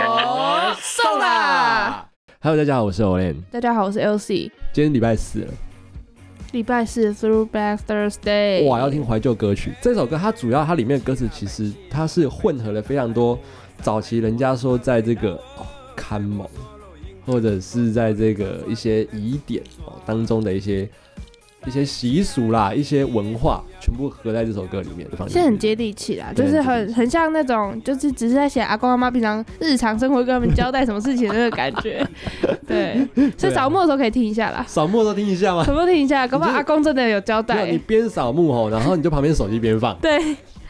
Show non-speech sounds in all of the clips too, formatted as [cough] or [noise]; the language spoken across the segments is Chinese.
哦，送啦！Hello，大家好，我是 Olen。大家好，我是 LC。今天礼拜四了。礼拜四 Through Back Thursday 哇，要听怀旧歌曲。这首歌它主要它里面歌词其实它是混合了非常多早期人家说在这个看某、或者是在这个一些疑点、哦、当中的一些一些习俗啦，一些文化，全部合在这首歌里面放进去。现在很接地气啦，就是很很很像那种，就是只是在写阿公阿妈平常日常生活跟他们交代什么事情的那个感觉。[laughs] 对，所以扫墓的时候可以听一下啦，扫墓都听一下吗？可不可以听一下？搞不好阿公真的有交没有，你代。边扫墓吼，然后你就旁边手机边放。对，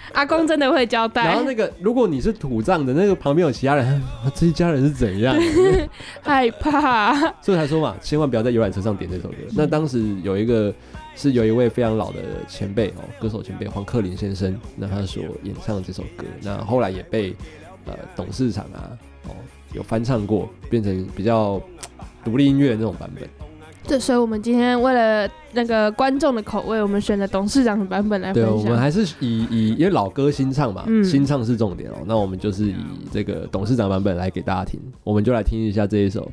[laughs] 阿公真的会交代然后。那个，如果你是土葬的，那个旁边有其他人，啊 [laughs] 这一家人是怎样？[laughs] 害怕。所以才说嘛，千万不要在游览车上点这首歌。那当时有一个是有一位非常老的前辈哦，歌手前辈黄克林先生，那他所演唱的这首歌，那后来也被呃董事长啊哦有翻唱过，变成比较独立音乐的那种版本。对，所以我们今天为了那个观众的口味，我们选了董事长的版本来分对，我们享。还是以以因为老歌新唱嘛，嗯新唱是重点哦。那我们就是以这个董事长版本来给大家听，我们就来听一下这一首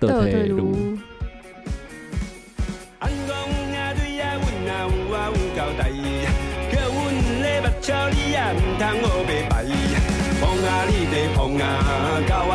《的退路》。安讲啊对啊，阮啊有啊有交代，叫阮咧目睭你啊，毋通学白白。碰啊你地碰啊，到啊